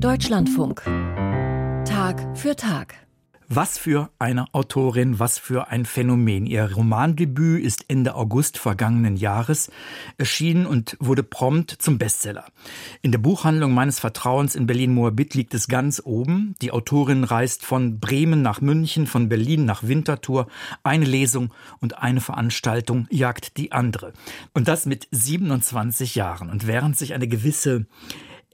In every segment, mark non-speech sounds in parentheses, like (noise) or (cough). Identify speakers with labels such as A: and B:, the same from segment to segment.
A: Deutschlandfunk. Tag für Tag.
B: Was für eine Autorin, was für ein Phänomen. Ihr Romandebüt ist Ende August vergangenen Jahres erschienen und wurde prompt zum Bestseller. In der Buchhandlung meines Vertrauens in Berlin-Moabit liegt es ganz oben. Die Autorin reist von Bremen nach München, von Berlin nach Winterthur. Eine Lesung und eine Veranstaltung jagt die andere. Und das mit 27 Jahren. Und während sich eine gewisse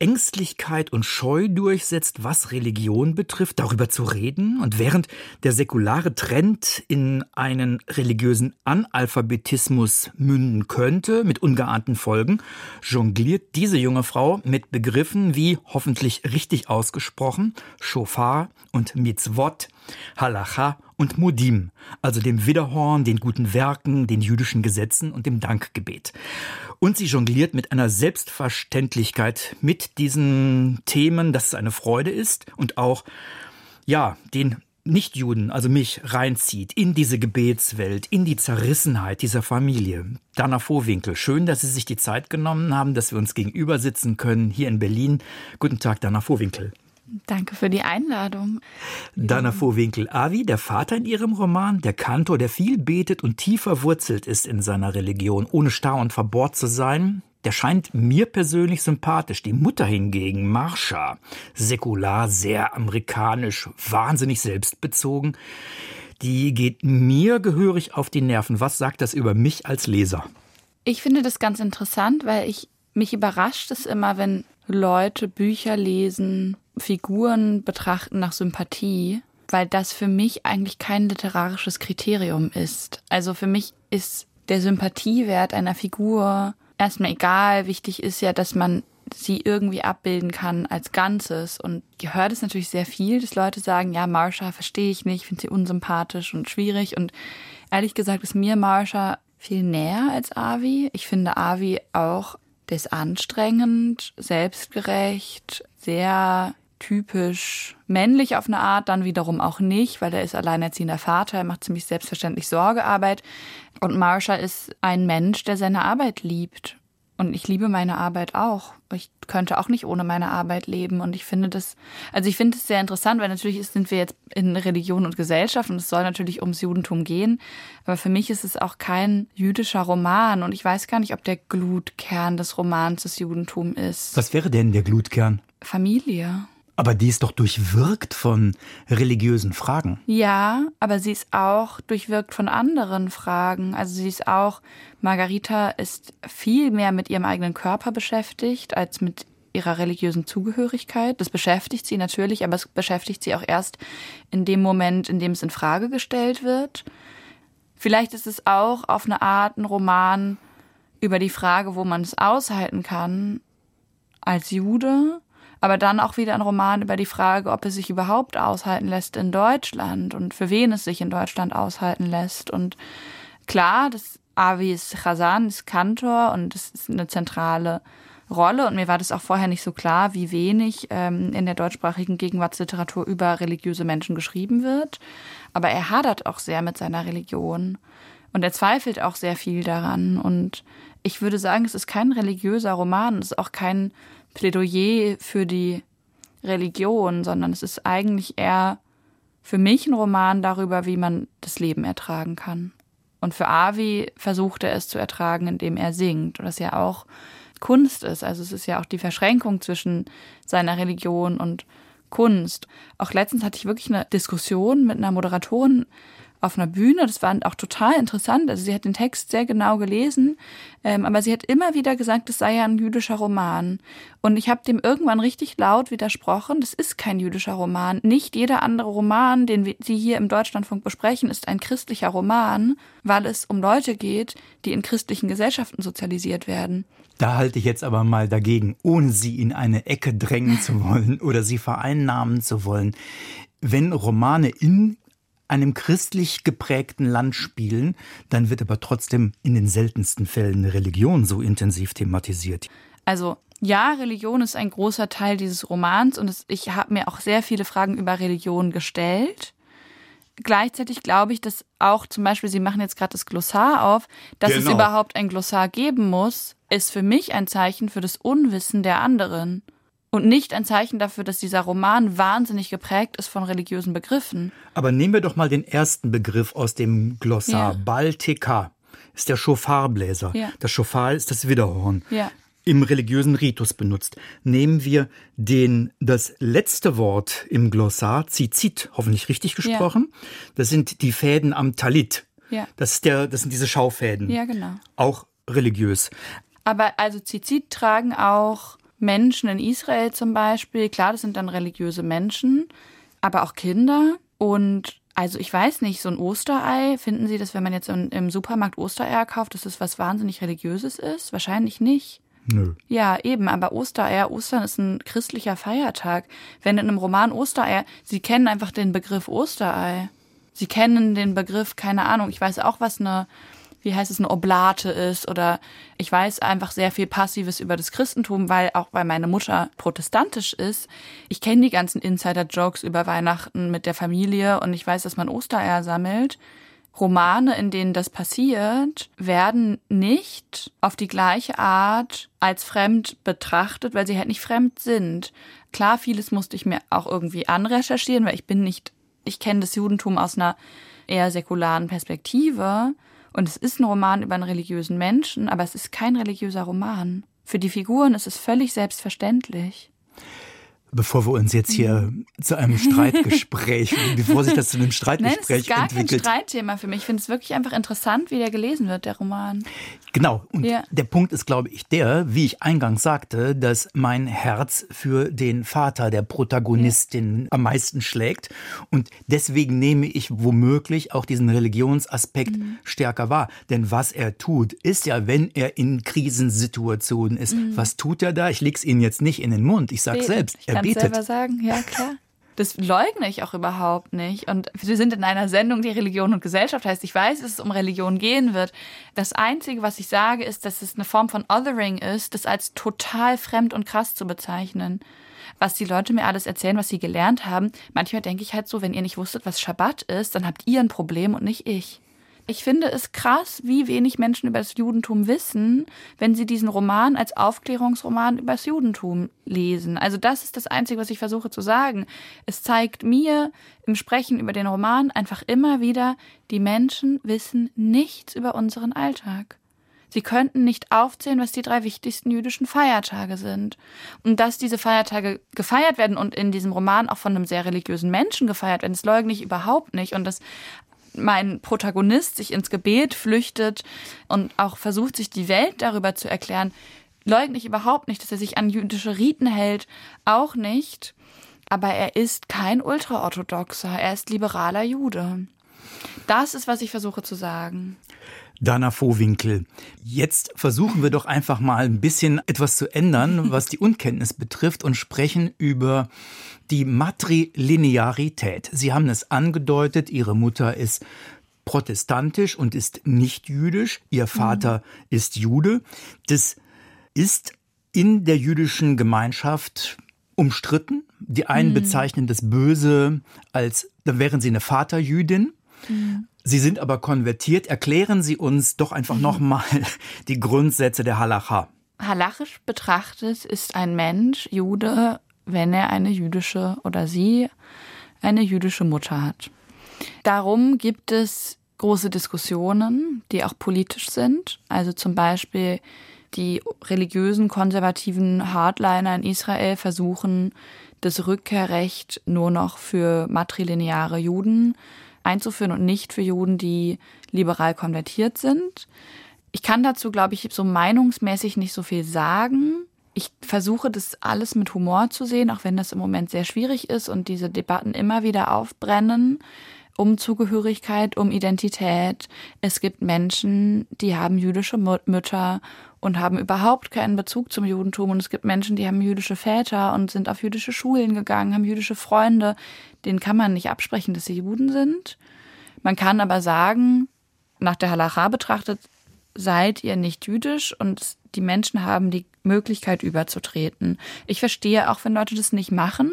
B: Ängstlichkeit und Scheu durchsetzt, was Religion betrifft, darüber zu reden. Und während der säkulare Trend in einen religiösen Analphabetismus münden könnte, mit ungeahnten Folgen, jongliert diese junge Frau mit Begriffen wie hoffentlich richtig ausgesprochen, Shofar und Mitzvot, Halacha und Modim, also dem Widerhorn, den guten Werken, den jüdischen Gesetzen und dem Dankgebet. Und sie jongliert mit einer Selbstverständlichkeit mit diesen Themen, dass es eine Freude ist und auch, ja, den Nichtjuden, also mich, reinzieht in diese Gebetswelt, in die Zerrissenheit dieser Familie. Dana Vorwinkel, schön, dass Sie sich die Zeit genommen haben, dass wir uns gegenüber sitzen können hier in Berlin. Guten Tag, Dana Vorwinkel.
C: Danke für die Einladung.
B: Dana Vorwinkel, Avi, der Vater in ihrem Roman, der Kantor, der viel betet und tief verwurzelt ist in seiner Religion, ohne starr und verbohrt zu sein, der scheint mir persönlich sympathisch. Die Mutter hingegen, Marsha, säkular, sehr amerikanisch, wahnsinnig selbstbezogen, die geht mir gehörig auf die Nerven. Was sagt das über mich als Leser?
C: Ich finde das ganz interessant, weil ich mich überrascht es immer, wenn Leute Bücher lesen, Figuren betrachten nach Sympathie, weil das für mich eigentlich kein literarisches Kriterium ist. Also für mich ist der Sympathiewert einer Figur erstmal egal. Wichtig ist ja, dass man sie irgendwie abbilden kann als Ganzes. Und ihr hört es natürlich sehr viel, dass Leute sagen, ja, Marsha verstehe ich nicht, finde sie unsympathisch und schwierig. Und ehrlich gesagt ist mir Marsha viel näher als Avi. Ich finde Avi auch, der ist anstrengend, selbstgerecht, sehr typisch männlich auf eine Art, dann wiederum auch nicht, weil er ist alleinerziehender Vater, er macht ziemlich selbstverständlich Sorgearbeit. Und Marsha ist ein Mensch, der seine Arbeit liebt. Und ich liebe meine Arbeit auch. Ich könnte auch nicht ohne meine Arbeit leben. Und ich finde das, also ich finde es sehr interessant, weil natürlich sind wir jetzt in Religion und Gesellschaft und es soll natürlich ums Judentum gehen. Aber für mich ist es auch kein jüdischer Roman. Und ich weiß gar nicht, ob der Glutkern des Romans das Judentum ist.
B: Was wäre denn der Glutkern?
C: Familie.
B: Aber die ist doch durchwirkt von religiösen Fragen.
C: Ja, aber sie ist auch durchwirkt von anderen Fragen. Also sie ist auch, Margarita ist viel mehr mit ihrem eigenen Körper beschäftigt als mit ihrer religiösen Zugehörigkeit. Das beschäftigt sie natürlich, aber es beschäftigt sie auch erst in dem Moment, in dem es in Frage gestellt wird. Vielleicht ist es auch auf eine Art ein Roman über die Frage, wo man es aushalten kann als Jude aber dann auch wieder ein Roman über die Frage, ob es sich überhaupt aushalten lässt in Deutschland und für wen es sich in Deutschland aushalten lässt. Und klar, das Avi ist Chazan, ist Kantor und das ist eine zentrale Rolle. Und mir war das auch vorher nicht so klar, wie wenig ähm, in der deutschsprachigen Gegenwartsliteratur über religiöse Menschen geschrieben wird. Aber er hadert auch sehr mit seiner Religion. Und er zweifelt auch sehr viel daran. Und ich würde sagen, es ist kein religiöser Roman, es ist auch kein Plädoyer für die Religion, sondern es ist eigentlich eher für mich ein Roman darüber, wie man das Leben ertragen kann. Und für Avi versucht er es zu ertragen, indem er singt. Und das ja auch Kunst ist. Also es ist ja auch die Verschränkung zwischen seiner Religion und Kunst. Auch letztens hatte ich wirklich eine Diskussion mit einer Moderatorin auf einer Bühne. Das war auch total interessant. Also sie hat den Text sehr genau gelesen, ähm, aber sie hat immer wieder gesagt, es sei ja ein jüdischer Roman. Und ich habe dem irgendwann richtig laut widersprochen. Das ist kein jüdischer Roman. Nicht jeder andere Roman, den Sie hier im Deutschlandfunk besprechen, ist ein christlicher Roman, weil es um Leute geht, die in christlichen Gesellschaften sozialisiert werden.
B: Da halte ich jetzt aber mal dagegen, ohne Sie in eine Ecke drängen zu wollen oder Sie vereinnahmen zu wollen. Wenn Romane in einem christlich geprägten Land spielen, dann wird aber trotzdem in den seltensten Fällen Religion so intensiv thematisiert.
C: Also ja, Religion ist ein großer Teil dieses Romans und ich habe mir auch sehr viele Fragen über Religion gestellt. Gleichzeitig glaube ich, dass auch zum Beispiel, Sie machen jetzt gerade das Glossar auf, dass genau. es überhaupt ein Glossar geben muss, ist für mich ein Zeichen für das Unwissen der anderen. Und nicht ein Zeichen dafür, dass dieser Roman wahnsinnig geprägt ist von religiösen Begriffen.
B: Aber nehmen wir doch mal den ersten Begriff aus dem Glossar.
C: Ja.
B: Baltika ist der Schofarbläser.
C: Ja.
B: Das Schofar ist das Widderhorn.
C: Ja.
B: Im religiösen Ritus benutzt. Nehmen wir den, das letzte Wort im Glossar, Zizit, hoffentlich richtig gesprochen. Das sind die Fäden am Talit.
C: Ja.
B: Das, ist der, das sind diese Schaufäden.
C: Ja, genau.
B: Auch religiös.
C: Aber also Zizit tragen auch Menschen in Israel zum Beispiel. Klar, das sind dann religiöse Menschen, aber auch Kinder. Und also ich weiß nicht, so ein Osterei, finden Sie das, wenn man jetzt im Supermarkt Ostereier kauft, dass das was wahnsinnig Religiöses ist? Wahrscheinlich nicht.
B: Nö.
C: Ja, eben, aber Ostereier, Ostern ist ein christlicher Feiertag. Wenn in einem Roman Ostereier, Sie kennen einfach den Begriff Osterei. Sie kennen den Begriff, keine Ahnung, ich weiß auch, was eine, wie heißt es, eine Oblate ist oder ich weiß einfach sehr viel Passives über das Christentum, weil auch weil meine Mutter protestantisch ist. Ich kenne die ganzen Insider-Jokes über Weihnachten mit der Familie und ich weiß, dass man Ostereier sammelt. Romane, in denen das passiert, werden nicht auf die gleiche Art als fremd betrachtet, weil sie halt nicht fremd sind. Klar, vieles musste ich mir auch irgendwie anrecherchieren, weil ich bin nicht, ich kenne das Judentum aus einer eher säkularen Perspektive. Und es ist ein Roman über einen religiösen Menschen, aber es ist kein religiöser Roman. Für die Figuren ist es völlig selbstverständlich.
B: Bevor wir uns jetzt hier zu einem Streitgespräch, (laughs) bevor sich das zu einem
C: Nein, es
B: Streitgespräch
C: ist gar
B: entwickelt.
C: kein Streitthema für mich. Ich finde es wirklich einfach interessant, wie der gelesen wird, der Roman.
B: Genau. Und
C: Ja.
B: der Punkt ist, glaube ich, der, wie ich eingangs sagte, dass mein Herz für den Vater der Protagonistin am meisten schlägt. Und deswegen nehme ich womöglich auch diesen Religionsaspekt
C: Mhm.
B: stärker wahr. Denn was er tut, ist ja, wenn er in Krisensituationen ist, was tut er da? Ich leg's Ihnen jetzt nicht in den Mund. Ich sag
C: Beten.
B: selbst,
C: Mhm.
B: er betet.
C: selber sagen, ja klar. Das leugne ich auch überhaupt nicht. Und wir sind in einer Sendung, die Religion und Gesellschaft heißt. Ich weiß, dass es um Religion gehen wird. Das Einzige, was ich sage, ist, dass es eine Form von Othering ist, das als total fremd und krass zu bezeichnen. Was die Leute mir alles erzählen, was sie gelernt haben. Manchmal denke ich halt so, wenn ihr nicht wusstet, was Schabbat ist, dann habt ihr ein Problem und nicht ich. Ich finde es krass, wie wenig Menschen über das Judentum wissen, wenn sie diesen Roman als Aufklärungsroman über das Judentum lesen. Also das ist das Einzige, was ich versuche zu sagen. Es zeigt mir im Sprechen über den Roman einfach immer wieder, die Menschen wissen nichts über unseren Alltag. Sie könnten nicht aufzählen, was die drei wichtigsten jüdischen Feiertage sind. Und dass diese Feiertage gefeiert werden und in diesem Roman auch von einem sehr religiösen Menschen gefeiert werden, das leugne ich überhaupt nicht. Und dass mein Protagonist sich ins Gebet flüchtet und auch versucht, sich die Welt darüber zu erklären, leugne ich überhaupt nicht, dass er sich an jüdische Riten hält, auch nicht. Aber er ist kein Ultraorthodoxer, er ist liberaler Jude. Das ist, was ich versuche zu sagen.
B: Dana Vohwinkel. Jetzt versuchen wir doch einfach mal ein bisschen etwas zu ändern, (laughs) was die Unkenntnis betrifft und sprechen über die Matrilinearität. Sie haben es angedeutet, Ihre Mutter ist protestantisch und ist nicht jüdisch, Ihr Vater ist Jude. Das ist in der jüdischen Gemeinschaft umstritten. Die einen bezeichnen das Böse als, dann wären sie eine Vaterjüdin. Sie sind aber konvertiert. Erklären Sie uns doch einfach nochmal die Grundsätze der Halacha.
C: Halachisch betrachtet ist ein Mensch Jude, wenn er eine jüdische oder sie eine jüdische Mutter hat. Darum gibt es große Diskussionen, die auch politisch sind. Also zum Beispiel die religiösen, konservativen Hardliner in Israel versuchen, das Rückkehrrecht nur noch für matrilineare Juden einzuführen und nicht für Juden, die liberal konvertiert sind. Ich kann dazu, glaube ich, so meinungsmäßig nicht so viel sagen. Ich versuche das alles mit Humor zu sehen, auch wenn das im Moment sehr schwierig ist und diese Debatten immer wieder aufbrennen um Zugehörigkeit, um Identität. Es gibt Menschen, die haben jüdische Mütter und haben überhaupt keinen Bezug zum Judentum. Und es gibt Menschen, die haben jüdische Väter und sind auf jüdische Schulen gegangen, haben jüdische Freunde. Denen kann man nicht absprechen, dass sie Juden sind. Man kann aber sagen, nach der Halacha betrachtet, seid ihr nicht jüdisch und die Menschen haben die Möglichkeit überzutreten. Ich verstehe auch, wenn Leute das nicht machen.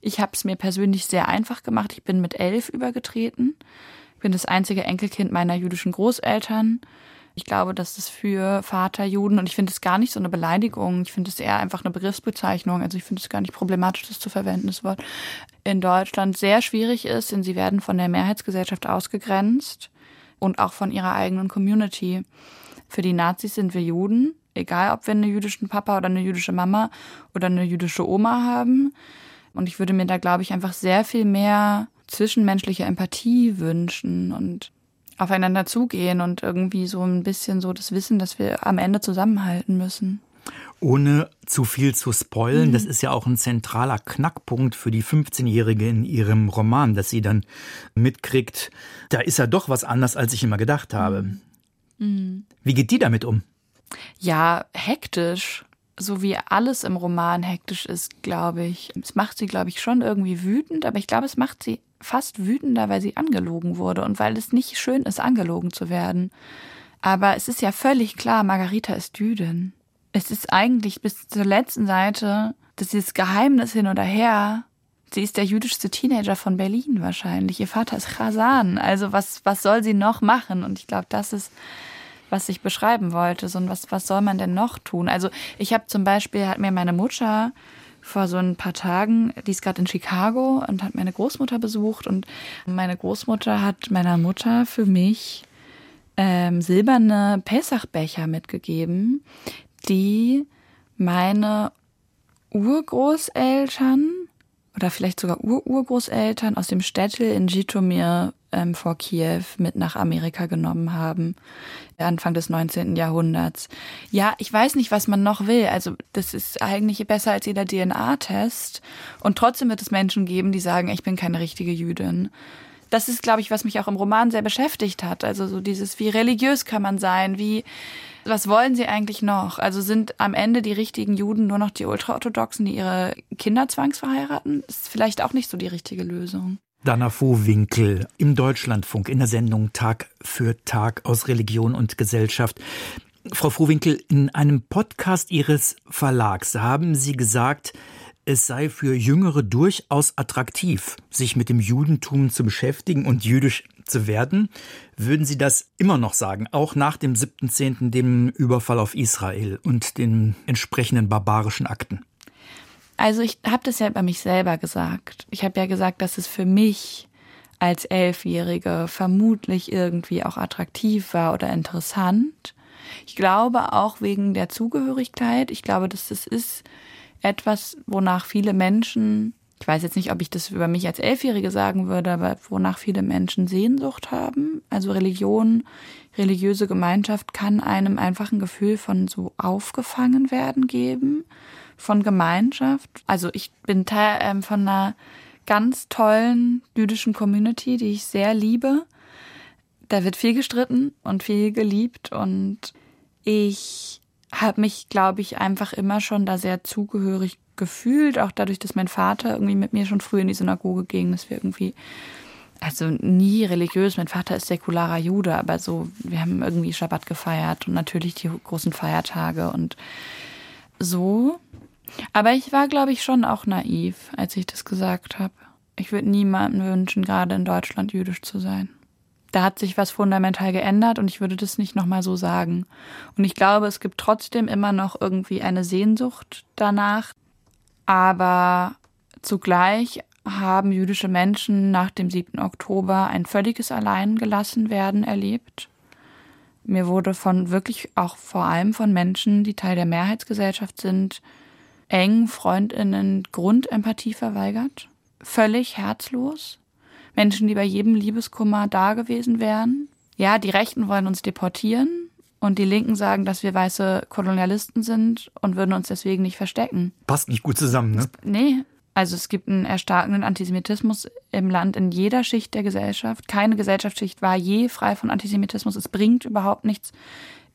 C: Ich habe es mir persönlich sehr einfach gemacht. Ich bin mit elf übergetreten. Ich bin das einzige Enkelkind meiner jüdischen Großeltern. Ich glaube, dass es für Vaterjuden, und ich finde es gar nicht so eine Beleidigung, ich finde es eher einfach eine Begriffsbezeichnung, also ich finde es gar nicht problematisch, das zu verwenden, das Wort, in Deutschland sehr schwierig ist, denn sie werden von der Mehrheitsgesellschaft ausgegrenzt und auch von ihrer eigenen Community. Für die Nazis sind wir Juden, egal ob wir einen jüdischen Papa oder eine jüdische Mama oder eine jüdische Oma haben. Und ich würde mir da, glaube ich, einfach sehr viel mehr zwischenmenschliche Empathie wünschen und aufeinander zugehen und irgendwie so ein bisschen so das Wissen, dass wir am Ende zusammenhalten müssen.
B: Ohne zu viel zu spoilen, mhm. das ist ja auch ein zentraler Knackpunkt für die 15-Jährige in ihrem Roman, dass sie dann mitkriegt, da ist ja doch was anders, als ich immer gedacht habe. Mhm. mhm. Wie geht die damit um?
C: Ja, hektisch. So wie alles im Roman hektisch ist, glaube ich. Es macht sie, glaube ich, schon irgendwie wütend, aber ich glaube, es macht sie fast wütender, weil sie angelogen wurde und weil es nicht schön ist, angelogen zu werden. Aber es ist ja völlig klar, Margarita ist Jüdin. Es ist eigentlich bis zur letzten Seite, dass dieses Geheimnis hin oder her, sie ist der jüdischste Teenager von Berlin wahrscheinlich. Ihr Vater ist Chasan. Also was, was soll sie noch machen? Und ich glaube, das ist, was ich beschreiben wollte. So, und was, was soll man denn noch tun? Also ich habe zum Beispiel, hat mir meine Mutter vor so ein paar Tagen, die ist gerade in Chicago und hat meine Großmutter besucht und meine Großmutter hat meiner Mutter für mich ähm, silberne Pessachbecher mitgegeben, die meine Urgroßeltern oder vielleicht sogar Ururgroßeltern aus dem Städtel in Jitomir ähm, vor Kiew mit nach Amerika genommen haben, Anfang des 19. Jahrhunderts. Ja, ich weiß nicht, was man noch will. Also das ist eigentlich besser als jeder DNA-Test. Und trotzdem wird es Menschen geben, die sagen, ich bin keine richtige Jüdin. Das ist, glaube ich, was mich auch im Roman sehr beschäftigt hat. Also so dieses, wie religiös kann man sein, wie was wollen sie eigentlich noch? Also sind am Ende die richtigen Juden nur noch die Ultraorthodoxen, die ihre Kinder zwangsverheiraten? Ist vielleicht auch nicht so die richtige Lösung.
B: Dana Vohwinkel im Deutschlandfunk in der Sendung Tag für Tag aus Religion und Gesellschaft. Frau Vohwinkel, in einem Podcast Ihres Verlags haben Sie gesagt, es sei für Jüngere durchaus attraktiv, sich mit dem Judentum zu beschäftigen und jüdisch zu werden. Würden Sie das immer noch sagen, auch nach dem 7.10., dem Überfall auf Israel und den entsprechenden barbarischen Akten?
C: Also ich habe das ja bei mich selber gesagt. Ich habe ja gesagt, dass es für mich als Elfjährige vermutlich irgendwie auch attraktiv war oder interessant. Ich glaube auch wegen der Zugehörigkeit. Ich glaube, dass das ist etwas, wonach viele Menschen, ich weiß jetzt nicht, ob ich das über mich als Elfjährige sagen würde, aber wonach viele Menschen Sehnsucht haben. Also Religion, religiöse Gemeinschaft kann einem einfach ein Gefühl von so aufgefangen werden geben von Gemeinschaft. Also ich bin Teil ähm, von einer ganz tollen jüdischen Community, die ich sehr liebe. Da wird viel gestritten und viel geliebt und ich habe mich, glaube ich, einfach immer schon da sehr zugehörig gefühlt, auch dadurch, dass mein Vater irgendwie mit mir schon früh in die Synagoge ging, dass wir irgendwie also nie religiös. Mein Vater ist säkularer Jude, aber so, wir haben irgendwie Schabbat gefeiert und natürlich die großen Feiertage und so. Aber ich war, glaube ich, schon auch naiv, als ich das gesagt habe. Ich würde niemandem wünschen, gerade in Deutschland jüdisch zu sein. Da hat sich was fundamental geändert und ich würde das nicht nochmal so sagen. Und ich glaube, es gibt trotzdem immer noch irgendwie eine Sehnsucht danach. Aber zugleich haben jüdische Menschen nach dem 7. Oktober ein völliges Alleingelassenwerden erlebt. Mir wurde von wirklich auch vor allem von Menschen, die Teil der Mehrheitsgesellschaft sind, eng Freundinnen Grundempathie verweigert, völlig herzlos, Menschen, die bei jedem Liebeskummer da gewesen wären. Ja, die Rechten wollen uns deportieren und die Linken sagen, dass wir weiße Kolonialisten sind und würden uns deswegen nicht verstecken.
B: Passt nicht gut zusammen, ne?
C: Nee. Also es gibt einen erstarkenden Antisemitismus im Land in jeder Schicht der Gesellschaft. Keine Gesellschaftsschicht war je frei von Antisemitismus. Es bringt überhaupt nichts,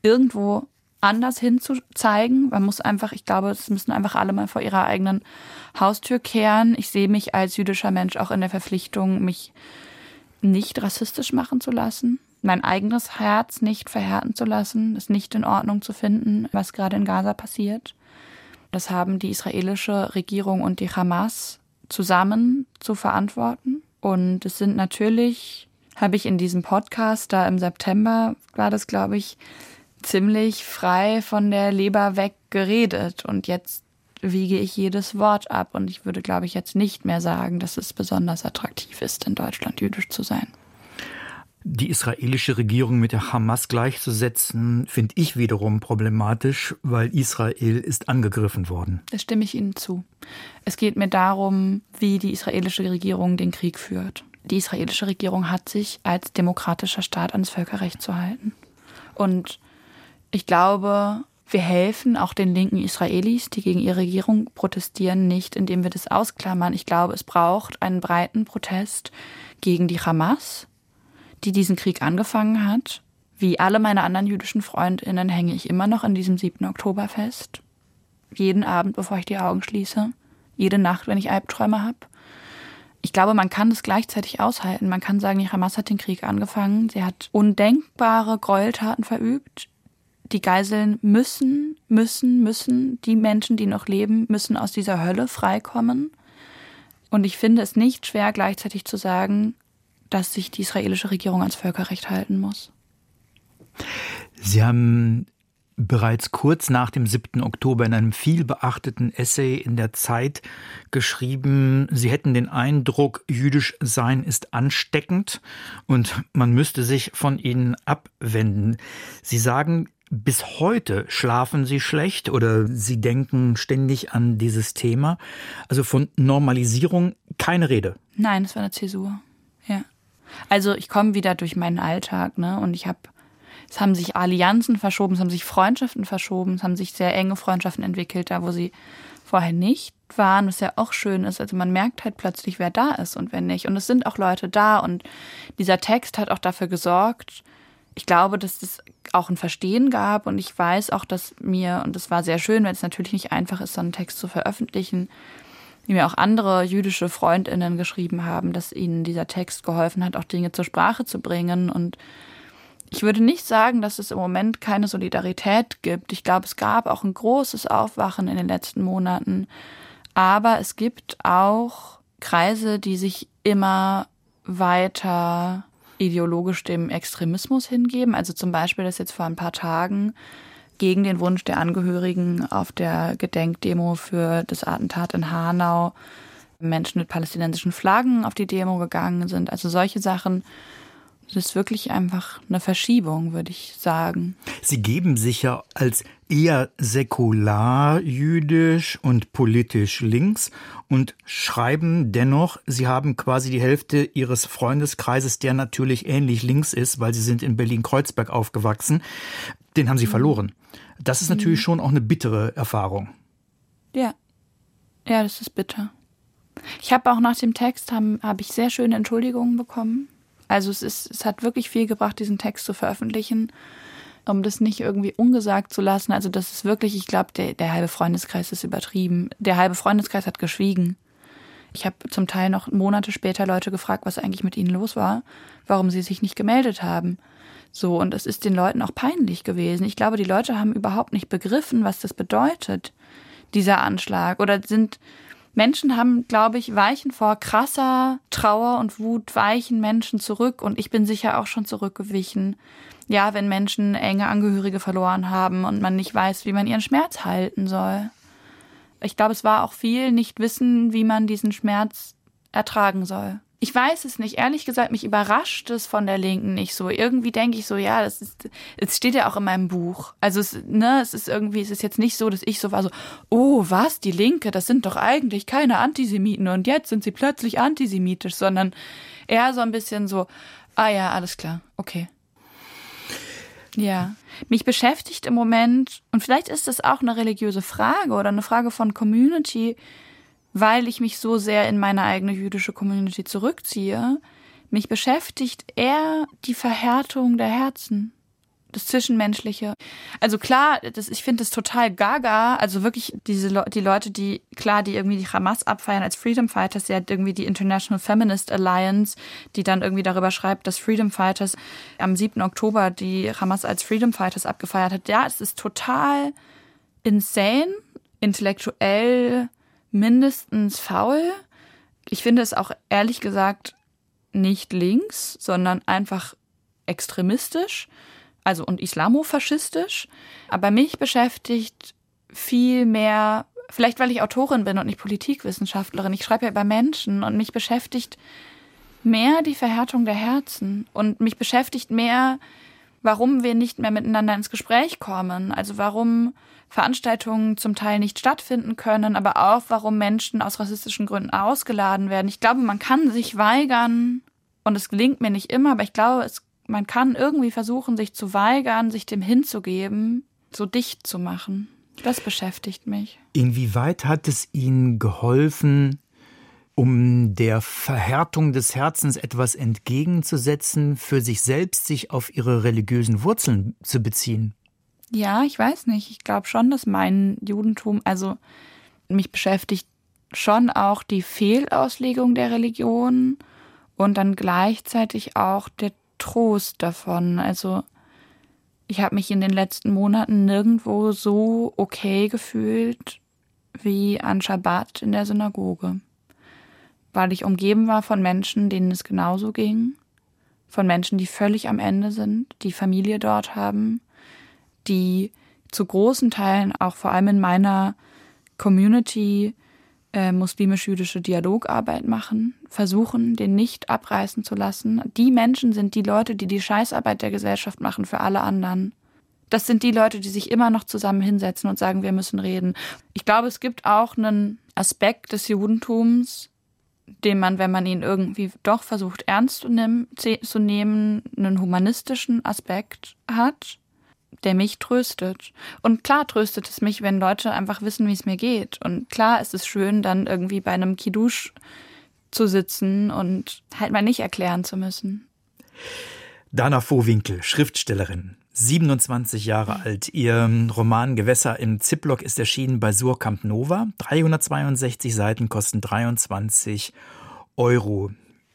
C: irgendwo anders hinzuzeigen. Man muss einfach, ich glaube, es müssen einfach alle mal vor ihrer eigenen Haustür kehren. Ich sehe mich als jüdischer Mensch auch in der Verpflichtung, mich nicht rassistisch machen zu lassen, mein eigenes Herz nicht verhärten zu lassen, es nicht in Ordnung zu finden, was gerade in Gaza passiert. Das haben die israelische Regierung und die Hamas zusammen zu verantworten. Und es sind natürlich habe ich in diesem Podcast, da im September war das, glaube ich, ziemlich frei von der Leber weg geredet. Und jetzt wiege ich jedes Wort ab. Und ich würde, glaube ich, jetzt nicht mehr sagen, dass es besonders attraktiv ist, in Deutschland jüdisch zu sein.
B: Die israelische Regierung mit der Hamas gleichzusetzen, finde ich wiederum problematisch, weil Israel ist angegriffen worden.
C: Da stimme ich Ihnen zu. Es geht mir darum, wie die israelische Regierung den Krieg führt. Die israelische Regierung hat sich als demokratischer Staat ans Völkerrecht zu halten. Und ich glaube, wir helfen auch den linken Israelis, die gegen ihre Regierung protestieren, nicht, indem wir das ausklammern. Ich glaube, es braucht einen breiten Protest gegen die Hamas, die diesen Krieg angefangen hat. Wie alle meine anderen jüdischen Freundinnen hänge ich immer noch in diesem 7. Oktober fest. Jeden Abend, bevor ich die Augen schließe. Jede Nacht, wenn ich Albträume habe. Ich glaube, man kann das gleichzeitig aushalten. Man kann sagen, die Hamas hat den Krieg angefangen. Sie hat undenkbare Gräueltaten verübt die Geiseln müssen, müssen, müssen, die Menschen, die noch leben, müssen aus dieser Hölle freikommen. Und ich finde es nicht schwer, gleichzeitig zu sagen, dass sich die israelische Regierung ans Völkerrecht halten muss.
B: Sie haben bereits kurz nach dem 7. Oktober in einem vielbeachteten Essay in der Zeit geschrieben, Sie hätten den Eindruck, jüdisch sein ist ansteckend und man müsste sich von ihnen abwenden. Sie sagen, bis heute schlafen sie schlecht oder sie denken ständig an dieses Thema. Also von Normalisierung keine Rede.
C: Nein, es war eine Zäsur. Ja. Also ich komme wieder durch meinen Alltag, ne? Und ich habe, es haben sich Allianzen verschoben, es haben sich Freundschaften verschoben, es haben sich sehr enge Freundschaften entwickelt, da wo sie vorher nicht waren, was ja auch schön ist. Also man merkt halt plötzlich, wer da ist und wer nicht. Und es sind auch Leute da. Und dieser Text hat auch dafür gesorgt, ich glaube, dass es auch ein Verstehen gab und ich weiß auch, dass mir, und es war sehr schön, wenn es natürlich nicht einfach ist, so einen Text zu veröffentlichen, wie mir auch andere jüdische Freundinnen geschrieben haben, dass ihnen dieser Text geholfen hat, auch Dinge zur Sprache zu bringen. Und ich würde nicht sagen, dass es im Moment keine Solidarität gibt. Ich glaube, es gab auch ein großes Aufwachen in den letzten Monaten. Aber es gibt auch Kreise, die sich immer weiter ideologisch dem Extremismus hingeben. Also zum Beispiel, dass jetzt vor ein paar Tagen gegen den Wunsch der Angehörigen auf der Gedenkdemo für das Attentat in Hanau Menschen mit palästinensischen Flaggen auf die Demo gegangen sind. Also solche Sachen das ist wirklich einfach eine Verschiebung, würde ich sagen.
B: Sie geben sich ja als eher säkular jüdisch und politisch links und schreiben dennoch, Sie haben quasi die Hälfte Ihres Freundeskreises, der natürlich ähnlich links ist, weil Sie sind in Berlin-Kreuzberg aufgewachsen, den haben Sie mhm. verloren. Das ist natürlich mhm. schon auch eine bittere Erfahrung.
C: Ja, ja, das ist bitter. Ich habe auch nach dem Text habe hab ich sehr schöne Entschuldigungen bekommen also es ist, es hat wirklich viel gebracht, diesen Text zu veröffentlichen, um das nicht irgendwie ungesagt zu lassen. Also das ist wirklich, ich glaube, der, der halbe Freundeskreis ist übertrieben. Der halbe Freundeskreis hat geschwiegen. Ich habe zum Teil noch Monate später Leute gefragt, was eigentlich mit ihnen los war, warum sie sich nicht gemeldet haben. So, und es ist den Leuten auch peinlich gewesen. Ich glaube, die Leute haben überhaupt nicht begriffen, was das bedeutet, dieser Anschlag. Oder sind, Menschen haben, glaube ich, weichen vor krasser Trauer und Wut, weichen Menschen zurück und ich bin sicher auch schon zurückgewichen. Ja, wenn Menschen enge Angehörige verloren haben und man nicht weiß, wie man ihren Schmerz halten soll. Ich glaube, es war auch viel nicht wissen, wie man diesen Schmerz ertragen soll ich weiß es nicht. Ehrlich gesagt, mich überrascht es von der Linken nicht so. Irgendwie denke ich so, ja, das ist, es steht ja auch in meinem Buch. Also es, ne, es ist irgendwie, es ist jetzt nicht so, dass ich so war so, oh, was, die Linke, das sind doch eigentlich keine Antisemiten und jetzt sind sie plötzlich antisemitisch, sondern eher so ein bisschen so, ah ja, alles klar, okay. Ja, mich beschäftigt im Moment, und vielleicht ist das auch eine religiöse Frage oder eine Frage von Community, weil ich mich so sehr in meine eigene jüdische Community zurückziehe, mich beschäftigt eher die Verhärtung der Herzen, das Zwischenmenschliche. Also klar, das, ich finde das total gaga. Also wirklich diese Le die Leute, die klar, die irgendwie die Hamas abfeiern als Freedom Fighters, sie hat irgendwie die International Feminist Alliance, die dann irgendwie darüber schreibt, dass Freedom Fighters am 7. Oktober die Hamas als Freedom Fighters abgefeiert hat. Ja, es ist total insane, intellektuell mindestens faul. Ich finde es auch ehrlich gesagt nicht links, sondern einfach extremistisch, also und islamofaschistisch. Aber mich beschäftigt viel mehr, vielleicht weil ich Autorin bin und nicht Politikwissenschaftlerin, ich schreibe ja über Menschen und mich beschäftigt mehr die Verhärtung der Herzen und mich beschäftigt mehr, warum wir nicht mehr miteinander ins Gespräch kommen. Also warum Veranstaltungen zum Teil nicht stattfinden können, aber auch warum Menschen aus rassistischen Gründen ausgeladen werden. Ich glaube, man kann sich weigern und es gelingt mir nicht immer, aber ich glaube, es, man kann irgendwie versuchen, sich zu weigern, sich dem hinzugeben, so dicht zu machen. Das beschäftigt mich.
B: Inwieweit hat es Ihnen geholfen, um der Verhärtung des Herzens etwas entgegenzusetzen, für sich selbst sich auf ihre religiösen Wurzeln zu beziehen?
C: Ja, ich weiß nicht. Ich glaube schon, dass mein Judentum, also mich beschäftigt schon auch die Fehlauslegung der Religion und dann gleichzeitig auch der Trost davon. Also ich habe mich in den letzten Monaten nirgendwo so okay gefühlt wie an Schabbat in der Synagoge weil ich umgeben war von Menschen, denen es genauso ging, von Menschen, die völlig am Ende sind, die Familie dort haben, die zu großen Teilen auch vor allem in meiner Community äh, muslimisch-jüdische Dialogarbeit machen, versuchen, den nicht abreißen zu lassen. Die Menschen sind die Leute, die die Scheißarbeit der Gesellschaft machen für alle anderen. Das sind die Leute, die sich immer noch zusammen hinsetzen und sagen, wir müssen reden. Ich glaube, es gibt auch einen Aspekt des Judentums, den man, wenn man ihn irgendwie doch versucht ernst zu nehmen, zu nehmen einen humanistischen Aspekt hat, der mich tröstet. Und klar tröstet es mich, wenn Leute einfach wissen, wie es mir geht. Und klar ist es schön, dann irgendwie bei einem Kidusch zu sitzen und halt mal nicht erklären zu müssen.
B: Dana Vohwinkel, Schriftstellerin, 27 Jahre alt. Ihr Roman Gewässer im Ziplock ist erschienen bei Surkamp Nova. 362 Seiten kosten 23 Euro.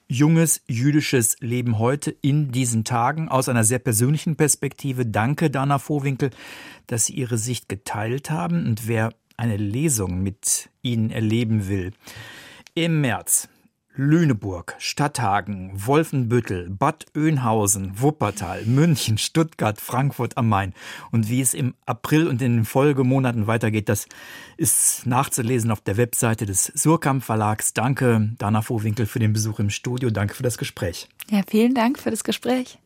B: Junges jüdisches Leben heute in diesen Tagen aus einer sehr persönlichen Perspektive. Danke, Dana Vohwinkel, dass Sie Ihre Sicht geteilt haben. Und wer eine Lesung mit Ihnen erleben will, im März Lüneburg, Stadthagen, Wolfenbüttel, Bad Oeynhausen, Wuppertal, München, Stuttgart, Frankfurt am Main. Und wie es im April und in den Folgemonaten weitergeht, das ist nachzulesen auf der Webseite des Surkamp Verlags. Danke, Dana Vohwinkel, für den Besuch im Studio. Danke für das Gespräch.
C: Ja, vielen Dank für das Gespräch.